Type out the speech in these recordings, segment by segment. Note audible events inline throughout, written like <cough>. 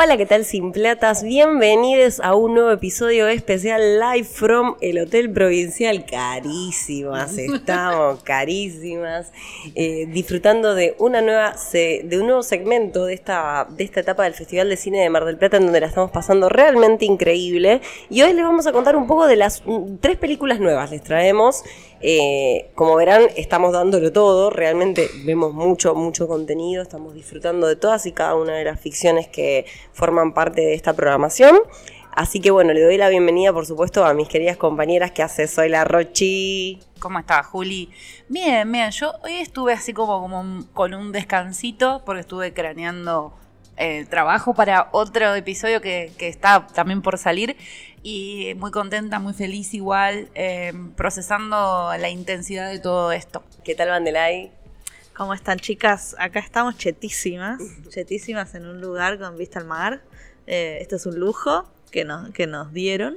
Hola, ¿qué tal, Simplatas? Bienvenidos a un nuevo episodio especial live from el Hotel Provincial. Carísimas, <laughs> estamos carísimas. Eh, disfrutando de una nueva de un nuevo segmento de esta, de esta etapa del Festival de Cine de Mar del Plata, en donde la estamos pasando realmente increíble. Y hoy les vamos a contar un poco de las mm, tres películas nuevas. Les traemos. Eh, como verán, estamos dándolo todo, realmente vemos mucho, mucho contenido, estamos disfrutando de todas y cada una de las ficciones que forman parte de esta programación. Así que bueno, le doy la bienvenida, por supuesto, a mis queridas compañeras que hace Soy la Rochi. ¿Cómo estás, Juli? Bien, bien. Yo hoy estuve así como, como con un descansito porque estuve craneando eh, trabajo para otro episodio que, que, está también por salir y muy contenta, muy feliz igual, eh, procesando la intensidad de todo esto. ¿Qué tal, Vandelay? ¿Cómo están, chicas? Acá estamos chetísimas, <laughs> chetísimas en un lugar con vista al mar. Eh, esto es un lujo que nos, que nos dieron.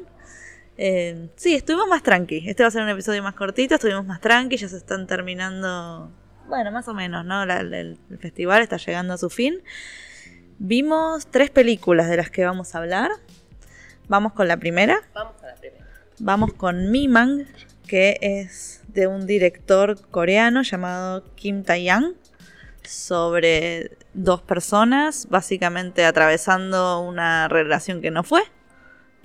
Eh, sí, estuvimos más tranqui. Este va a ser un episodio más cortito, estuvimos más tranqui, ya se están terminando, bueno, más o menos, ¿no? el festival está llegando a su fin. Vimos tres películas de las que vamos a hablar. Vamos con la primera. Vamos con la primera. Vamos con Mimang, que es de un director coreano llamado Kim Tae-yang sobre dos personas básicamente atravesando una relación que no fue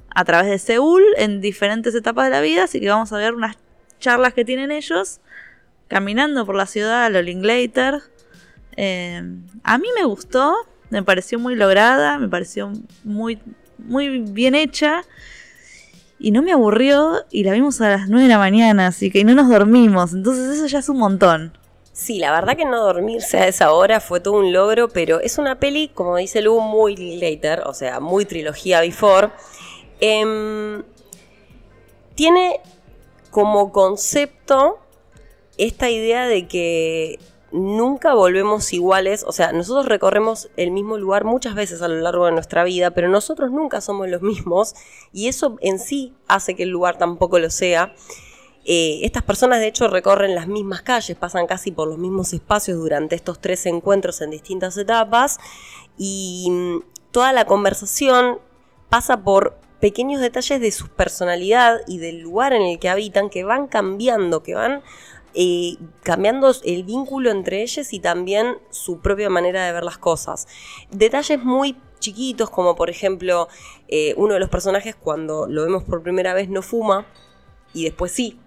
a través de Seúl en diferentes etapas de la vida, así que vamos a ver unas charlas que tienen ellos caminando por la ciudad, lo Linklater. Eh, a mí me gustó, me pareció muy lograda, me pareció muy, muy bien hecha y no me aburrió y la vimos a las 9 de la mañana, así que no nos dormimos, entonces eso ya es un montón. Sí, la verdad que no dormirse a esa hora fue todo un logro, pero es una peli, como dice Lu, muy later, o sea, muy trilogía before. Em, tiene como concepto esta idea de que nunca volvemos iguales, o sea, nosotros recorremos el mismo lugar muchas veces a lo largo de nuestra vida, pero nosotros nunca somos los mismos y eso en sí hace que el lugar tampoco lo sea. Eh, estas personas de hecho recorren las mismas calles, pasan casi por los mismos espacios durante estos tres encuentros en distintas etapas y mm, toda la conversación pasa por pequeños detalles de su personalidad y del lugar en el que habitan que van cambiando, que van cambiando el vínculo entre ellos y también su propia manera de ver las cosas. Detalles muy chiquitos, como por ejemplo, eh, uno de los personajes cuando lo vemos por primera vez no fuma y después sí.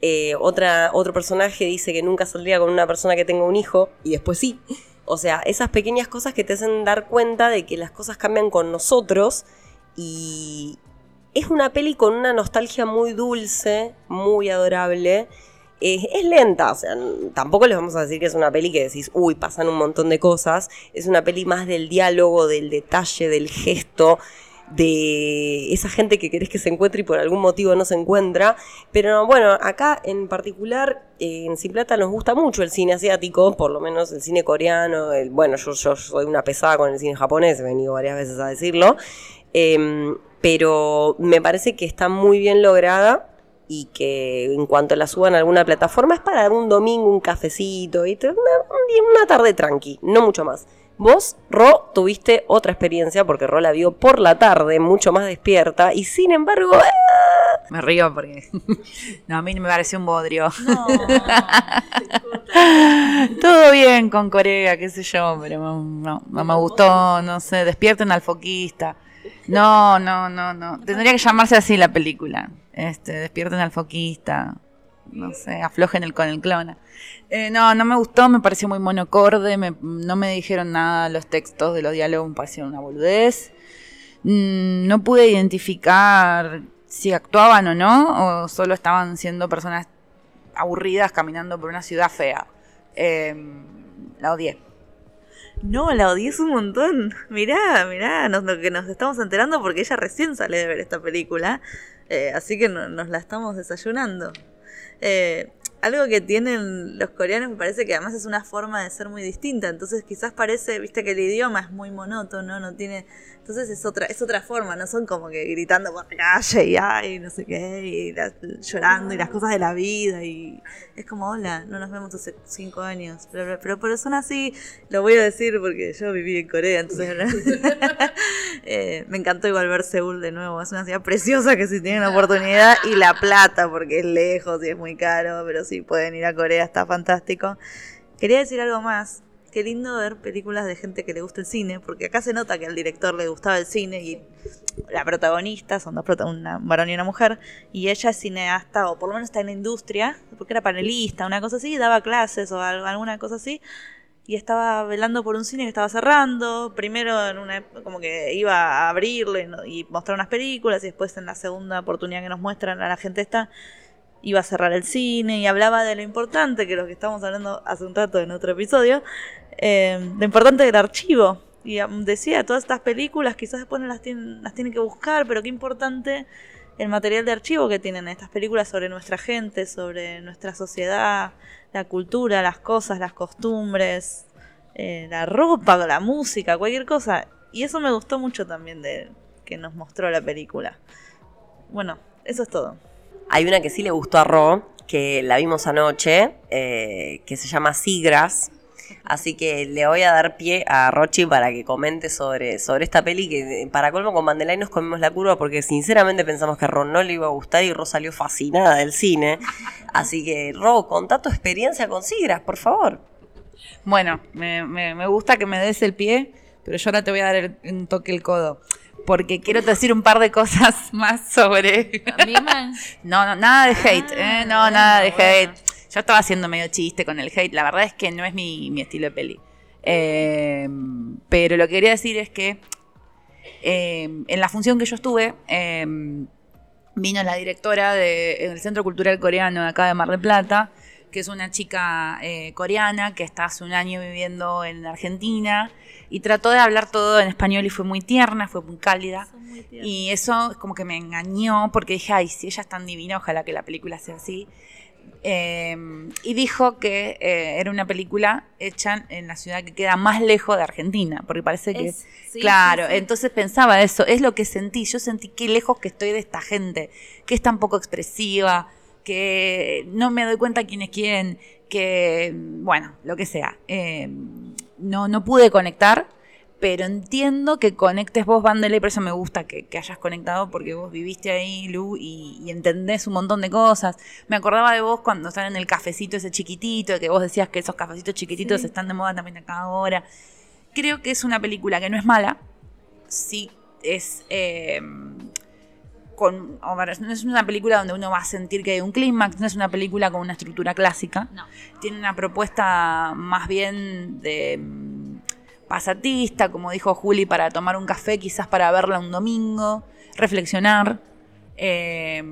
Eh, otro personaje dice que nunca saldría con una persona que tenga un hijo y después sí. O sea, esas pequeñas cosas que te hacen dar cuenta de que las cosas cambian con nosotros y es una peli con una nostalgia muy dulce, muy adorable es lenta, o sea, tampoco les vamos a decir que es una peli que decís, uy, pasan un montón de cosas, es una peli más del diálogo, del detalle, del gesto, de esa gente que querés que se encuentre y por algún motivo no se encuentra. Pero bueno, acá en particular, eh, en Sin Plata nos gusta mucho el cine asiático, por lo menos el cine coreano. El, bueno, yo, soy una pesada con el cine japonés, he venido varias veces a decirlo. Em, pero me parece que está muy bien lograda y que en cuanto la suban a alguna plataforma es para un domingo, un cafecito, y una, una tarde tranqui, no mucho más. Vos, Ro, tuviste otra experiencia porque Ro la vio por la tarde, mucho más despierta, y sin embargo... ¡ah! Me río porque... <laughs> no, a mí me pareció un bodrio. No, <laughs> Todo bien con Corea, qué sé yo, pero no, no me gustó, no sé, despierten al foquista. No, no, no, no. Tendría que llamarse así la película. Este, despierten al foquista. No sé, aflojen el con el clona. Eh, no, no me gustó, me pareció muy monocorde, no me dijeron nada los textos de los diálogos, me parecieron una boludez. Mm, no pude identificar si actuaban o no, o solo estaban siendo personas aburridas caminando por una ciudad fea. Em, la odié. No, la odié un montón. Mirá, mirá, que nos estamos enterando porque ella recién sale de ver esta película. Eh, así que nos la estamos desayunando. Eh, algo que tienen los coreanos me parece que además es una forma de ser muy distinta. Entonces quizás parece, viste que el idioma es muy monótono, no tiene. Entonces es otra, es otra forma, no son como que gritando por la calle y ay, no sé qué, y llorando y las cosas de la vida. Y es como, hola, no nos vemos hace cinco años. Pero, pero, pero son así, lo voy a decir porque yo viví en Corea, entonces <laughs> Eh, me encantó igual ver Seúl de nuevo. Es una ciudad preciosa que si tienen la oportunidad. Y La Plata, porque es lejos y es muy caro. Pero si pueden ir a Corea, está fantástico. Quería decir algo más. Qué lindo ver películas de gente que le gusta el cine. Porque acá se nota que al director le gustaba el cine. Y la protagonista, son dos protagonistas, un varón y una mujer. Y ella es cineasta, o por lo menos está en la industria. Porque era panelista, una cosa así. Daba clases o alguna cosa así y estaba velando por un cine que estaba cerrando. Primero en una como que iba a abrirlo y, mostrar unas películas y después en la segunda oportunidad que nos muestran a la gente esta iba a cerrar el cine y hablaba de lo importante que lo que estamos hablando hace un rato en otro episodio, eh, lo importante del archivo. Y um, decía, todas estas películas quizás después no las tienen, las tienen que buscar, pero qué importante el material de archivo que tienen estas películas sobre nuestra gente, sobre nuestra sociedad, la cultura, las cosas, las costumbres, eh, la ropa, la música, cualquier cosa. Y eso me gustó mucho también de que nos mostró la película. Bueno, eso es todo. Hay una que sí le gustó a Ro, que la vimos anoche, eh, que se llama Sigras, Así que le voy a dar pie a Rochi para que comente sobre, sobre esta peli que eh, para colmo con Mandelay nos comimos la curva porque sinceramente pensamos que a Ron no le iba a gustar y Ro salió fascinada del cine. Así que Ro, contá tu experiencia con Sigras, por favor. Bueno, me, gusta que me des el pie, pero yo ahora te voy a dar un toque el codo porque quiero decir un par de cosas <laughs> más sobre. <laughs> no, no, nada de hate, ¿eh? no, nada de hate. Yo estaba haciendo medio chiste con el hate. La verdad es que no es mi, estilo de peli. Eh, pero lo que quería decir es que eh, en la función que yo estuve, eh, vino la directora del Centro Cultural Coreano de acá de Mar del Plata, que es una chica coreana que está hace un año viviendo en Argentina y trató de hablar todo en español y fue muy tierna, fue muy cálida. y eso es como que me engañó porque dije, ay, si ella es tan divina, ojalá que la película sea así. Em, y dijo que eh, era una película hecha en la ciudad que queda más lejos de Argentina, porque parece que... claro, entonces pensaba eso, es lo que sentí, yo sentí qué lejos que estoy de esta gente, que es tan poco expresiva, que no me doy cuenta quién es quién, que, bueno, lo que sea. Em, no, no pude conectar pero entiendo que conectes vos, Vandela, y por eso me gusta que, hayas conectado, porque vos viviste ahí, Lu, y, entendés un montón de cosas. Me acordaba de vos cuando están en el cafecito ese chiquitito, que vos decías que esos cafecitos chiquititos están de moda también acá ahora. Creo que es una película que no es mala, sí es... Eh, con, no es una película donde uno va a sentir que hay un clímax, no es una película con una estructura clásica. Tiene una propuesta más bien de pasatista, como dijo Juli, para tomar un café, quizás para verla un domingo, reflexionar. Eh,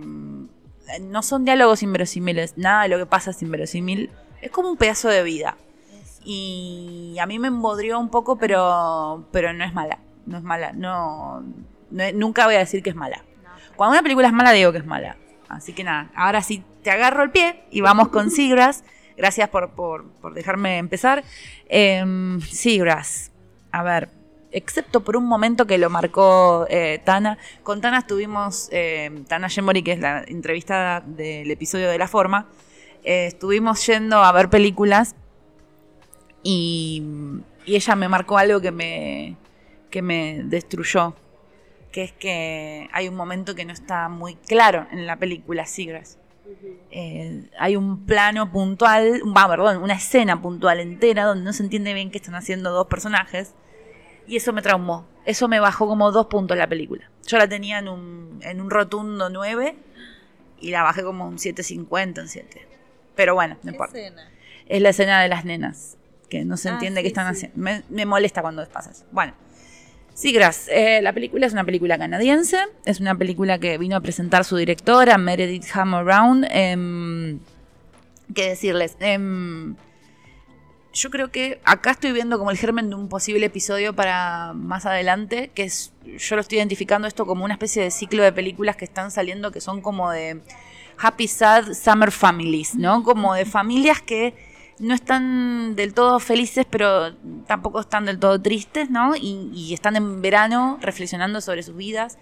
no son diálogos inverosímiles, nada de lo que pasa es inverosímil. Es como un pedazo de vida. Y a mí me embodrió un poco, pero, pero no es mala. No es mala. No, nunca voy a decir que es mala. Cuando una película es mala, digo que es mala. Así que nada, ahora sí te agarro el pie y vamos con Sigras. Gracias por, dejarme empezar. Eh, a ver, excepto por un momento que lo marcó eh, Tana. Con Tana estuvimos, eh, Tana Gemori, que es la entrevistada del episodio de La Forma, eh, estuvimos yendo a ver películas y, ella me marcó algo que me, que me destruyó, que es que hay un momento que no está muy claro en la película Sigras. Hay un plano puntual, va, perdón, una escena puntual entera donde no se entiende bien qué están haciendo dos personajes y eso me traumó. Eso me bajó como dos puntos la película. Yo la tenía en un, en un rotundo 9 y la bajé como un 7.50 en 7. Pero bueno, no importa. Es la escena de las nenas, que no se ah, entiende qué están haciendo. Me, molesta cuando pasa eso. Bueno. Sí, gracias. Eh, la película es una película canadiense. Es una película que vino a presentar su directora, Meredith Hammer Brown. Em, ¿Qué decirles? Eh, yo creo que acá estoy viendo como el germen de un posible episodio para más adelante, que es, yo lo estoy identificando esto como una especie de ciclo de películas que están saliendo que son como de happy sad summer families, ¿no? Como de familias que no están del todo felices, pero tampoco están del todo tristes, ¿no? Y, están en verano reflexionando sobre sus vidas.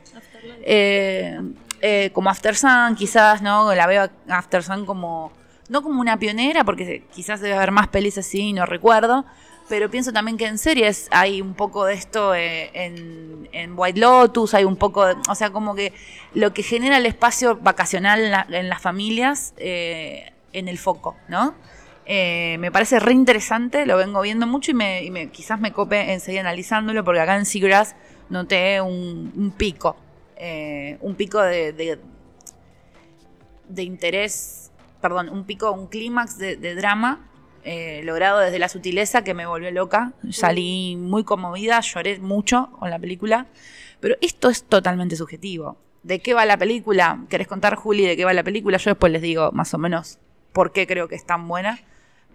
Eh, eh, como After Sun, quizás, ¿no? La veo After Sun como no como una pionera, porque quizás debe haber más pelis así, no recuerdo, pero pienso también que en series hay un poco de esto eh, en, en White Lotus, hay un poco, de- o sea, como que lo que genera el espacio vacacional en, la- en las familias eh, en el foco, ¿no? Eh, me parece re interesante, lo vengo viendo mucho y, me, y me- quizás me cope en seguir analizándolo, porque acá en Seagrass noté un, pico, eh, un pico de, de, de interés, perdón, un pico, un clímax de, de drama eh, logrado desde la sutileza que me volvió loca. Salí muy conmovida, lloré mucho con la película, pero esto es totalmente subjetivo. ¿De qué va la película? ¿Querés contar, Juli, de qué va la película? Yo después les digo más o menos por qué creo que es tan buena,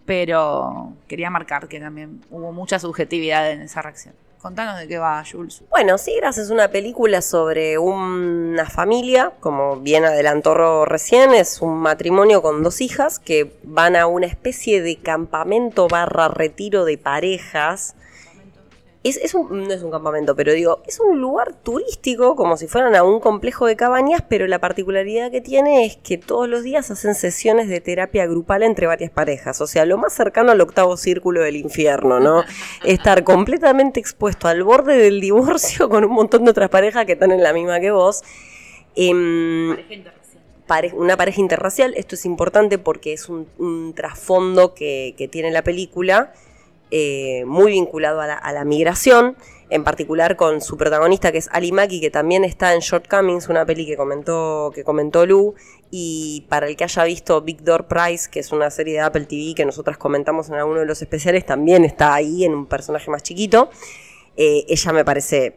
pero quería marcar que también hubo mucha subjetividad en esa reacción. Contanos de qué va, Jules. Bueno, Sigras es una película sobre una familia, como bien adelantó recién, es un matrimonio con dos hijas que van a una especie de campamento barra retiro de parejas. Es, es un, no es un campamento, pero digo, es un lugar turístico, como si fueran a un complejo de cabañas, pero la particularidad que tiene es que todos los días hacen sesiones de terapia grupal entre varias parejas, o sea, lo más cercano al octavo círculo del infierno, ¿no? <laughs> Estar completamente expuesto al borde del divorcio con un montón de otras parejas que están en la misma que vos. Pare- una pareja interracial, esto es importante porque es un, un trasfondo que, que tiene la película, eh, muy vinculado a la, migración, en particular con su protagonista que es Ali Maki, que también está en Shortcomings, una peli que comentó, que comentó Lu, y para el que haya visto Big Door Prize, que es una serie de Apple TV que nosotras comentamos en alguno de los especiales, también está ahí en un personaje más chiquito. Eh, ella me parece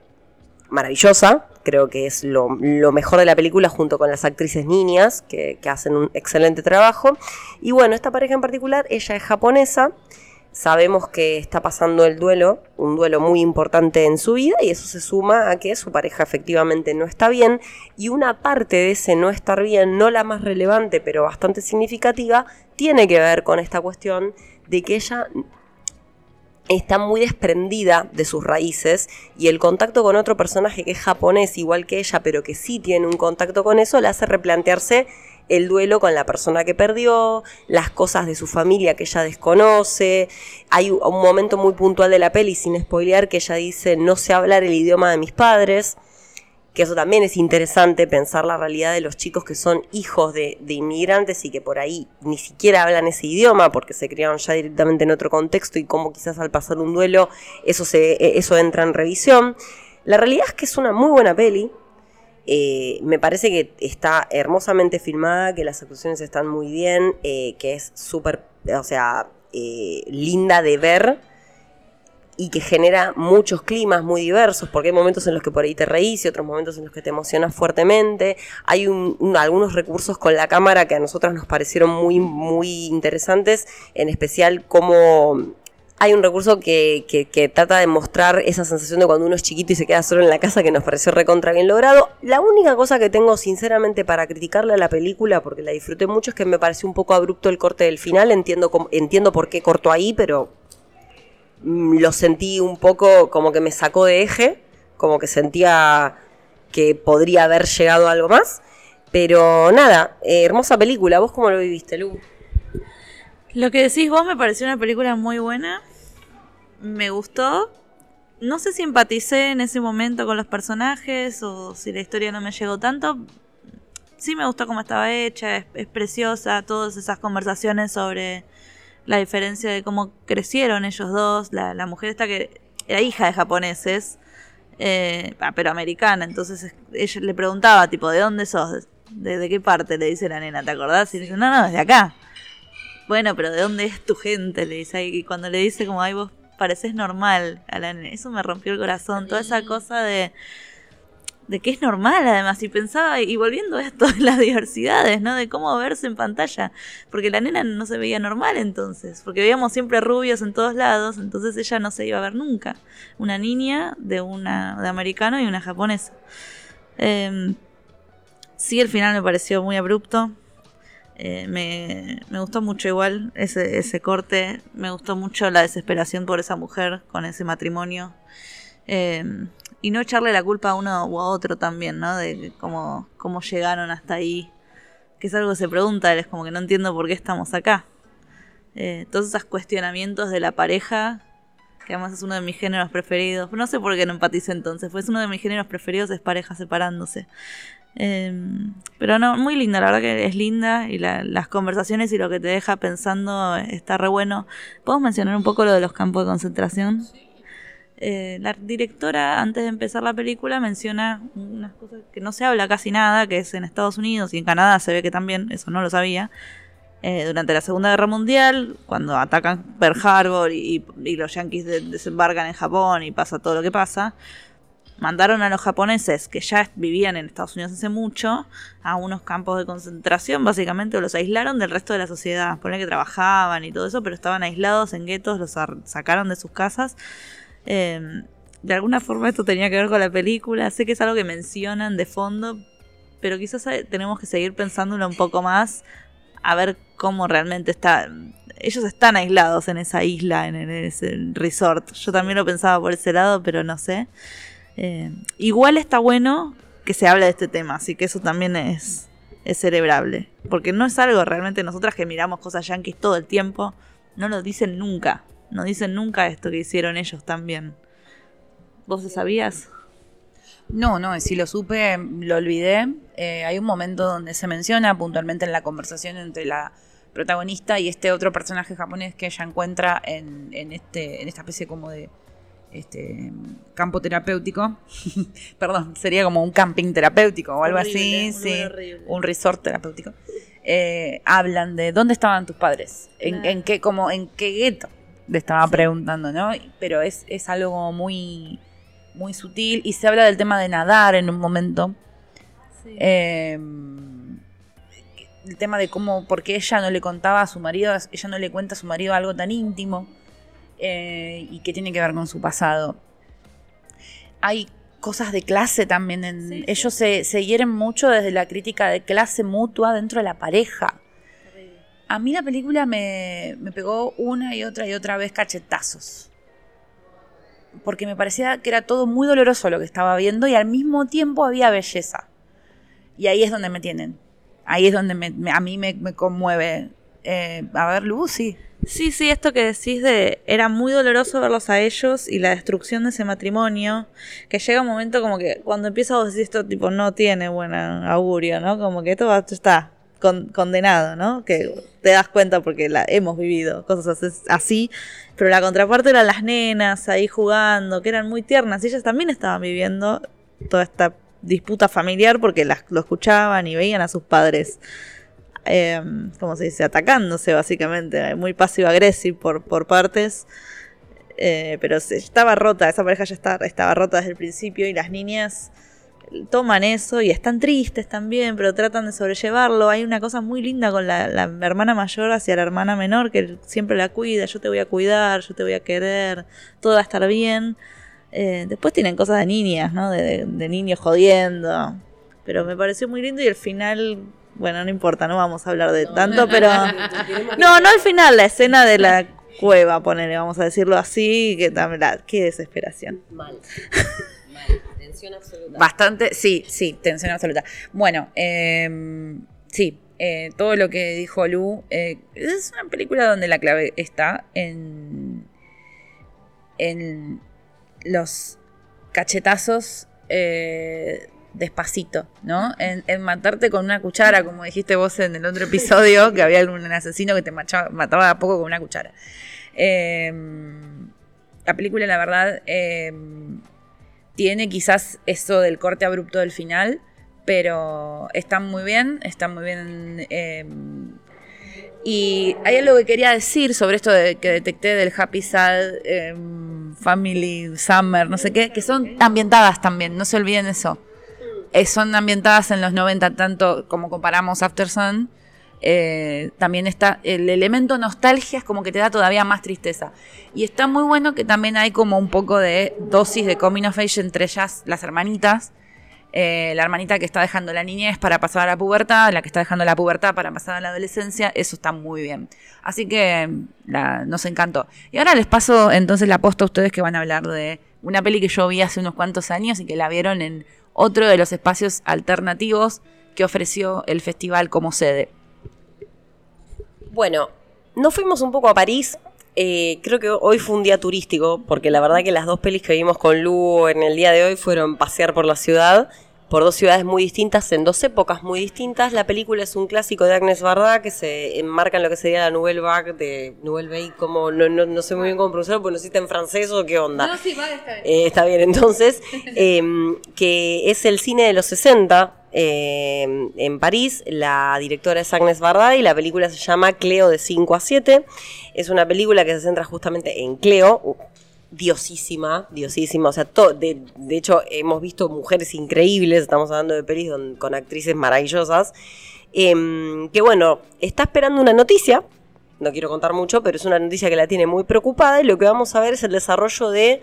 maravillosa, creo que es lo, mejor de la película junto con las actrices niñas que hacen un excelente trabajo. Y bueno, esta pareja en particular, ella es japonesa, sabemos que está pasando el duelo, un duelo muy importante en su vida y eso se suma a que su pareja efectivamente no está bien y una parte de ese no estar bien, no la más relevante pero bastante significativa, tiene que ver con esta cuestión de que ella está muy desprendida de sus raíces y el contacto con otro personaje que es japonés igual que ella, pero que sí tiene un contacto con eso, le hace replantearse el duelo con la persona que perdió, las cosas de su familia que ella desconoce. Hay un momento muy puntual de la peli, sin spoilear, que ella dice, no sé hablar el idioma de mis padres que eso también es interesante, pensar la realidad de los chicos que son hijos de, inmigrantes y que por ahí ni siquiera hablan ese idioma porque se criaron ya directamente en otro contexto y cómo quizás al pasar un duelo eso, se, eso entra en revisión. La realidad es que es una muy buena peli. Eh, me parece que está hermosamente filmada, que las actuaciones están muy bien, eh, que es súper, o sea, eh, linda de ver y que genera muchos climas muy diversos, porque hay momentos en los que por ahí te reís y otros momentos en los que te emocionas fuertemente. Hay un- un- algunos recursos con la cámara que a nosotras nos parecieron muy, muy interesantes, en especial como hay un recurso que, que- trata de mostrar esa sensación de cuando uno es chiquito y se queda solo en la casa, que nos pareció recontra bien logrado. La única cosa que tengo sinceramente para criticarle a la película, porque la disfruté mucho, es que me pareció un poco abrupto el corte del final. Entiendo, entiendo por qué cortó ahí, pero mm, lo sentí un poco como que me sacó de eje, como que sentía que podría haber llegado algo más. Pero nada, eh, hermosa película. ¿Vos cómo lo viviste, Lu? Lo que decís vos me pareció una película muy buena. Me gustó. No sé si empaticé en ese momento con los personajes o si la historia no me llegó tanto. Sí me gustó cómo estaba hecha, es, preciosa, todas esas conversaciones sobre la diferencia de cómo crecieron ellos dos. La, la mujer esta que era hija de japoneses, eh, ah, pero americana, entonces es- ella le preguntaba, tipo, ¿de dónde sos? ¿De, qué parte? Le dice la nena, ¿te acordás? Y dice, no, no, es de acá. Bueno, pero ¿de dónde es tu gente? Le dice. Y cuando le dice como, ay, vos pareces normal a la nena. Eso me rompió el corazón. Toda esa cosa de, de que es normal además. Y pensaba, y volviendo a esto de las diversidades, ¿no? De cómo verse en pantalla. Porque la nena no se veía normal entonces. Porque veíamos siempre rubios en todos lados. Entonces ella no se iba a ver nunca. Una niña de una de americano y una japonesa. Em, sí, el final me pareció muy abrupto. Eh, me, me gustó mucho igual ese, ese corte. Me gustó mucho la desesperación por esa mujer con ese matrimonio. Eh, y no echarle la culpa a uno u a otro también, ¿no? De cómo, cómo llegaron hasta ahí. Que es algo que se pregunta, es como que no entiendo por qué estamos acá. Eh, todos esos cuestionamientos de la pareja que además es uno de mis géneros preferidos. No sé por qué no empaticé entonces, pues uno de mis géneros preferidos es parejas separándose. Em, pero no, muy linda, la verdad que es linda y las conversaciones y lo que te deja pensando está re bueno. ¿Podemos mencionar un poco lo de los campos de concentración? Eh, la directora, antes de empezar la película, menciona unas cosas que no se habla casi nada, que es en Estados Unidos y en Canadá se ve que también, eso no lo sabía. Eh, durante la Segunda Guerra Mundial, cuando atacan Pearl Harbor y, los yanquis desembarcan en Japón y pasa todo lo que pasa, mandaron a los japoneses que ya vivían en Estados Unidos hace mucho a unos campos de concentración, básicamente los aislaron del resto de la sociedad. Ponen que trabajaban y todo eso, pero estaban aislados en guetos, los sacaron de sus casas. Em, de alguna forma esto tenía que ver con la película. Sé que es algo que mencionan de fondo, pero quizás eh, tenemos que seguir pensándolo un poco más, a ver cómo realmente está. Ellos están aislados en esa isla, en ese resort. Yo también lo pensaba por ese lado, pero no sé. Eh, igual está bueno que se hable de este tema, así que eso también es, es celebrable. Porque no es algo realmente nosotras que miramos cosas yankees todo el tiempo, no lo dicen nunca. No dicen nunca esto que hicieron ellos también. ¿Vos lo sabías? No, no, si lo supe, lo olvidé. Eh, hay un momento donde se menciona puntualmente en la conversación entre la protagonista y este otro personaje japonés que ella encuentra en, en, este, en esta especie como de este campo terapéutico. <laughs> Perdón, sería como un camping terapéutico o algo así, sí, un resort terapéutico. Eh, hablan de dónde estaban tus padres, en, qué como en qué gueto le estaba preguntando, ¿no? Pero es, es algo muy muy sutil y se habla del tema de nadar en un momento. Em, el tema de cómo, porque ella no le contaba a su marido, ella no le cuenta a su marido algo tan íntimo eh, y que tiene que ver con su pasado. Hay cosas de clase también. En, ellos se, se, hieren mucho desde la crítica de clase mutua dentro de la pareja. A mí la película me, me pegó una y otra y otra vez cachetazos. Porque me parecía que era todo muy doloroso lo que estaba viendo y al mismo tiempo había belleza. Y ahí es donde me tienen. Ahí es donde a mí me, me conmueve. Eh, a ver, Lucy. Sí, sí, esto que decís de era muy doloroso verlos a ellos y la destrucción de ese matrimonio, que llega un momento como que cuando empieza a decir esto tipo no tiene buen augurio, ¿no? Como que todo está condenado, ¿no? Que te das cuenta porque la hemos vivido, cosas así, pero la contraparte eran las nenas ahí jugando, que eran muy tiernas, y ellas también estaban viviendo toda esta disputa familiar porque las, lo escuchaban y veían a sus padres eh, ¿cómo se dice? Atacándose básicamente, muy pasivo-agresivo por, por partes. Eh, pero estaba rota, esa pareja ya estaba rota desde el principio y las niñas toman eso y están tristes también, pero tratan de sobrellevarlo. Hay una cosa muy linda con la, hermana mayor hacia la hermana menor que siempre la cuida, yo te voy a cuidar, yo te voy a querer, todo va a estar bien. Eh, después tienen cosas de niñas, ¿no? De, de, niños jodiendo. Pero me pareció muy lindo y el final bueno, no importa, no vamos a hablar de tanto, pero. No, no al final, la escena de la cueva, ponele, vamos a decirlo así, que también qué desesperación. Mal. <laughs> Mal. Tensión absoluta. Bastante, sí, sí, tensión absoluta. Bueno, eh, sí, eh, todo lo que dijo Lu, eh, es una película donde la clave está en, en los cachetazos eh, despacito, ¿no? En, matarte con una cuchara, como dijiste vos en el otro episodio, que había algún asesino que te mataba a poco con una cuchara. Em, la película, la verdad, em, tiene quizás eso del corte abrupto del final, pero está muy bien, está muy bien. Em, y hay algo que quería decir sobre esto de, que detecté del Happy Sad, Family, Summer, no sé qué, que son ambientadas también, no se olviden eso. Eh, son ambientadas en los 90, tanto como comparamos After Sun. Eh, también está el elemento nostalgia es como que te da todavía más tristeza. Y está muy bueno que también hay como un poco de dosis de coming of age entre ellas las hermanitas. Eh, la hermanita que está dejando la niñez para pasar a la pubertad la que está dejando la pubertad para pasar a la adolescencia eso está muy bien. Así que nos encantó. Y ahora les paso entonces la posta a ustedes que van a hablar de una peli que yo vi hace unos cuantos años y que la vieron en otro de los espacios alternativos que ofreció el festival como sede. Bueno, nos fuimos un poco a París. eh, creo que hoy fue un día turístico, porque la verdad que las dos pelis que vimos con Lu en el día de hoy fueron pasear por la ciudad, por dos ciudades muy distintas, en dos épocas muy distintas. La película es un clásico de Agnes Varda que se enmarca en lo que sería la Nouvelle Vague de Nouvelle Vague, como no, no, no sé muy bien cómo pronunciarlo, porque no existe en francés o qué onda. No, sí, va, está bien. Eh, está bien, entonces, <laughs> em, que es el cine de los 60 em, en París. La directora es Agnes Varda y la película se llama Cleo de 5 a 7. Es una película que se centra justamente en Cleo, diosísima, diosísima. O sea, to- de, de hecho, hemos visto mujeres increíbles, estamos hablando de pelis con actrices maravillosas. em, que bueno, está esperando una noticia. No quiero contar mucho, pero es una noticia que la tiene muy preocupada y lo que vamos a ver es el desarrollo de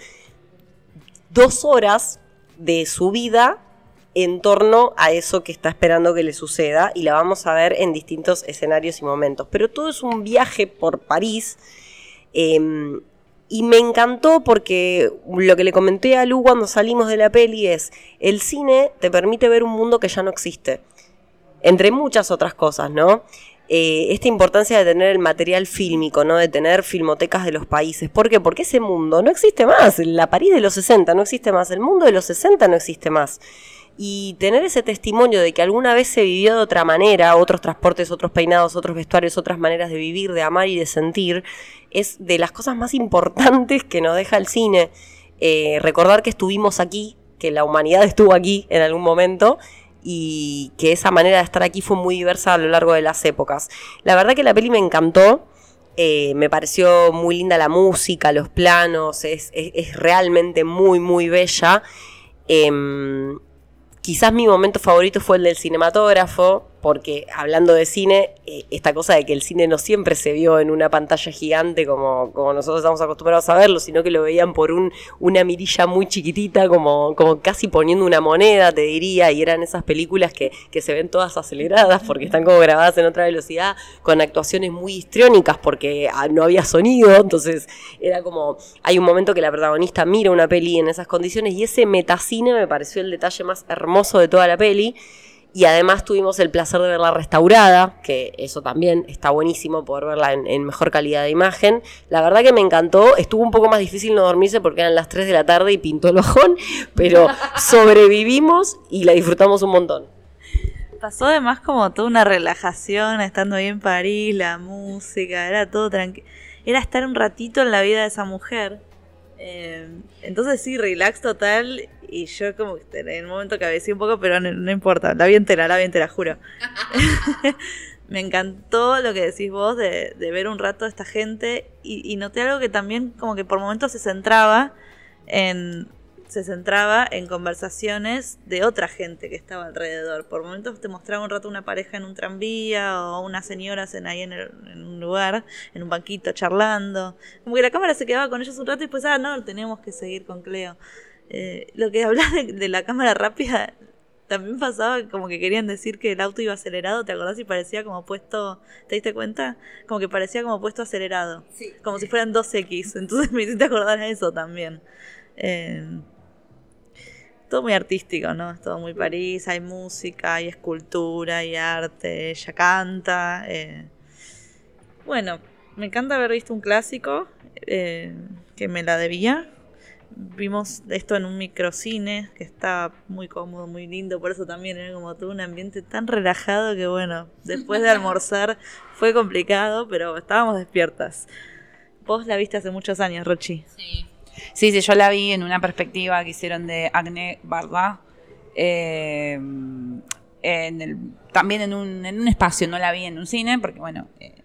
dos horas de su vida en torno a eso que está esperando que le suceda y la vamos a ver en distintos escenarios y momentos. Pero todo es un viaje por París eh, y me encantó porque lo que le comenté a Lu cuando salimos de la peli es, el cine te permite ver un mundo que ya no existe, entre muchas otras cosas, ¿no? Eh, esta importancia de tener el material fílmico, ¿no? De tener filmotecas de los países. ¿Por qué? Porque ese mundo no existe más. La París de los 60 no existe más. El mundo de los 60 no existe más. Y tener ese testimonio de que alguna vez se vivió de otra manera, otros transportes, otros peinados, otros vestuarios, otras maneras de vivir, de amar y de sentir, es de las cosas más importantes que nos deja el cine. Eh, recordar que estuvimos aquí, que la humanidad <laughs> estuvo aquí en algún momento y que esa manera de estar aquí fue muy diversa a lo largo de las épocas. La verdad que la peli me encantó. eh, me pareció muy linda la música, los planos, es, es- realmente muy, muy bella. Em, quizás mi momento favorito fue el del cinematógrafo, porque hablando de cine, eh, esta cosa de que el cine no siempre se vio en una pantalla gigante como, como nosotros estamos acostumbrados a verlo, sino que lo veían por un, una mirilla muy chiquitita, como, como casi poniendo una moneda, te diría, y eran esas películas que, que se ven todas aceleradas porque están como grabadas en otra velocidad, con actuaciones muy histriónicas porque ah, no había sonido, entonces era como, hay un momento que la protagonista mira una peli en esas condiciones y ese metacine me pareció el detalle más hermoso de toda la peli. Y además tuvimos el placer de verla restaurada, que eso también está buenísimo poder verla en, en mejor calidad de imagen. La verdad que me encantó, estuvo un poco más difícil no dormirse porque eran las 3 de la tarde y pintó el bajón, pero <laughs> sobrevivimos y la disfrutamos un montón. Pasó además como toda una relajación estando ahí en París, la música, era todo tranquilo. Era estar un ratito en la vida de esa mujer. Eh, entonces sí, relax total. Y yo como que en el momento cabeceé un poco, pero no, no importa. La vi entera, la vi entera, juro. <laughs> <laughs> Me encantó lo que decís vos de, de ver un rato a esta gente. Y, y noté algo que también como que por momentos se centraba en se centraba en conversaciones de otra gente que estaba alrededor. Por momentos te mostraba un rato una pareja en un tranvía o unas señoras en ahí en, el- en un lugar, en un banquito charlando. Como que la cámara se quedaba con ellos un rato y después, ah, no, tenemos que seguir con Cleo. Eh, lo que hablas de, de la cámara rápida también pasaba como que querían decir que el auto iba acelerado, ¿te acordás? Y parecía como puesto, ¿te diste cuenta? Como que parecía como puesto acelerado. Como si fueran 2X. Entonces me hiciste acordar a eso también. Eh, todo muy artístico, ¿no? Es todo muy París, hay música, hay escultura, hay arte, ella canta. eh. Bueno, me encanta haber visto un clásico eh, que me la debía. Vimos esto en un microcine que está muy cómodo, muy lindo, por eso también era como todo un ambiente tan relajado que bueno, después de almorzar <laughs> fue complicado, pero estábamos despiertas. Vos la viste hace muchos años, Rochi. Sí. Sí, sí, yo la vi en una perspectiva que hicieron de Agne Barda. eh, en el- también en un, en un espacio, no la vi en un cine, porque bueno. eh,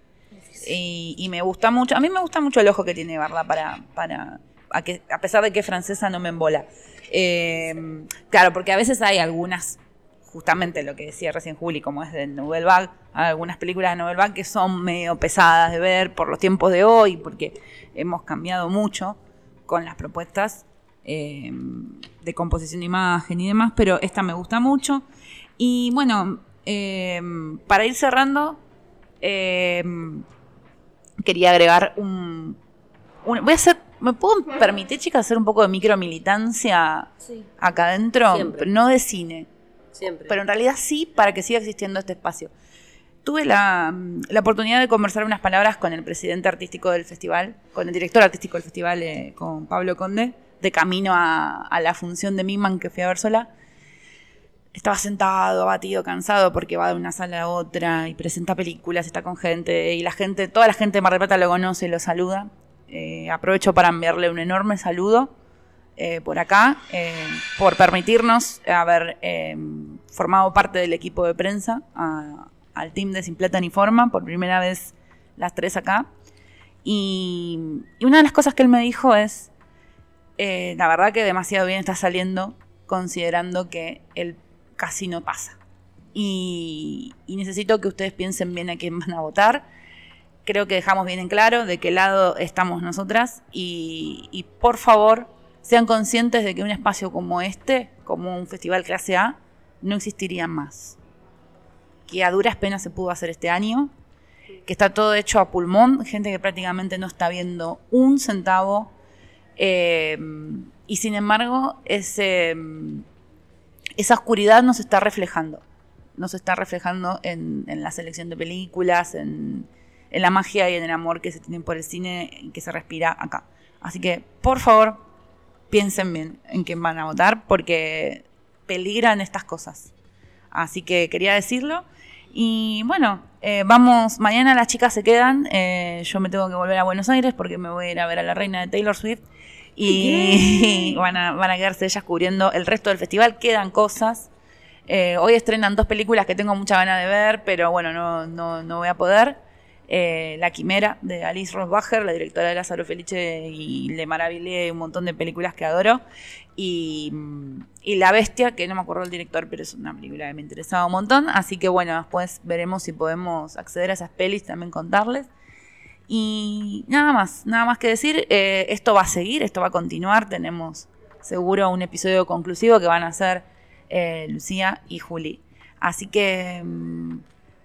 y, me gusta mucho. A mí me gusta mucho el ojo que tiene Barda para. para a, que, a pesar de que es francesa, no me embola. Eh, claro, porque a veces hay algunas justamente lo que decía recién Juli, como es de Nouvelle Vague, algunas películas de Nouvelle Vague que son medio pesadas de ver por los tiempos de hoy, porque hemos cambiado mucho con las propuestas eh, de composición de imagen y demás, pero esta me gusta mucho. Y bueno, eh, para ir cerrando, eh, quería agregar un, un- Voy a hacer... ¿Me puedo permitir, chicas, hacer un poco de micromilitancia Sí, acá adentro? Siempre. No de cine siempre. pero en realidad sí para que siga existiendo este espacio. Tuve la, la, oportunidad de conversar unas palabras con el presidente artístico del festival, con el director artístico del festival, eh, con Pablo Conde, de camino a, la función de Miman que fui a ver sola estaba sentado, abatido, cansado porque va de una sala a otra y presenta películas, está con gente y la gente, toda la gente de Mar del Plata lo conoce lo saluda. Eh, aprovecho para enviarle un enorme saludo eh, por acá, por permitirnos haber formado parte del equipo de prensa al team de Sin Plata ni Forma, por primera vez las tres acá. Y, y una de las cosas que él me dijo es, la verdad que demasiado bien está saliendo considerando que el casi no pasa. Y, necesito que ustedes piensen bien a quién van a votar. Creo que dejamos bien en claro de qué lado estamos nosotras y, por favor sean conscientes de que un espacio como este, como un festival clase A, no existiría más. Que a duras penas se pudo hacer este año, que está todo hecho a pulmón, gente que prácticamente no está viendo un centavo. Eh, y sin embargo, esa oscuridad nos está reflejando. Nos está reflejando en, la selección de películas, en, la magia y en el amor que se tiene por el cine y que se respira acá. Así que, por favor, piensen bien en quién van a votar porque peligran estas cosas. Así que quería decirlo. Y bueno, eh, vamos, mañana las chicas se quedan. Eh, yo me tengo que volver a Buenos Aires porque me voy a ir a ver a la reina de Taylor Swift y <laughs> van a, van a quedarse ellas cubriendo el resto del festival. Quedan cosas. Eh, hoy estrenan dos películas que tengo mucha ganas de ver, pero bueno, no, no, no voy a poder. Eh, la Quimera de Alice Rosbacher, la directora de Lázaro Felice y Le Maravillé, un montón de películas que adoro. Y, y, La Bestia, que no me acuerdo el director, pero es una película que me interesaba un montón. Así que bueno, después veremos si podemos acceder a esas pelis, también contarles. Y nada más, nada más que decir, eh, esto va a seguir, esto va a continuar, tenemos seguro un episodio conclusivo que van a ser eh, Lucía y Juli. Así que, mm,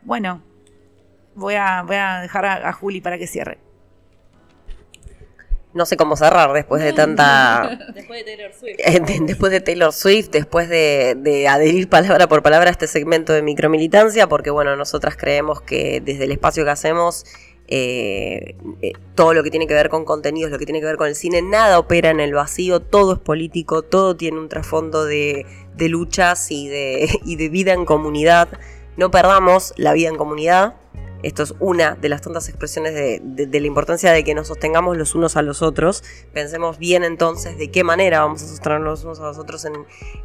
bueno, voy a, voy a dejar a, Juli para que cierre. No sé cómo cerrar después de tanta... <laughs> después de Taylor Swift. Eh, después de Taylor Swift, después de, de, adherir palabra por palabra a este segmento de micromilitancia, porque bueno, nosotras creemos que desde el espacio que hacemos eh, eh, todo lo que tiene que ver con contenidos, lo que tiene que ver con el cine, nada opera en el vacío, todo es político, todo tiene un trasfondo de, luchas y de, <laughs> y de vida en comunidad. No perdamos la vida en comunidad. Esto es una de las tantas expresiones de, la importancia de que nos sostengamos los unos a los otros. Pensemos bien entonces de qué manera vamos a sostenernos los unos a los otros en,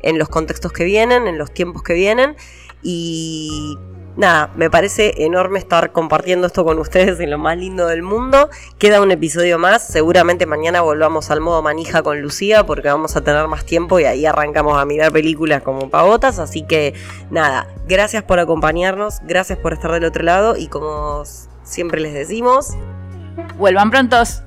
en los contextos que vienen, en los tiempos que vienen. Y nada, me parece enorme estar compartiendo esto con ustedes en lo más lindo del mundo. Queda un episodio más, seguramente mañana volvamos al modo manija con Lucía porque vamos a tener más tiempo y ahí arrancamos a mirar películas como pavotas, así que nada, gracias por acompañarnos, gracias por estar del otro lado y como siempre les decimos, vuelvan prontos.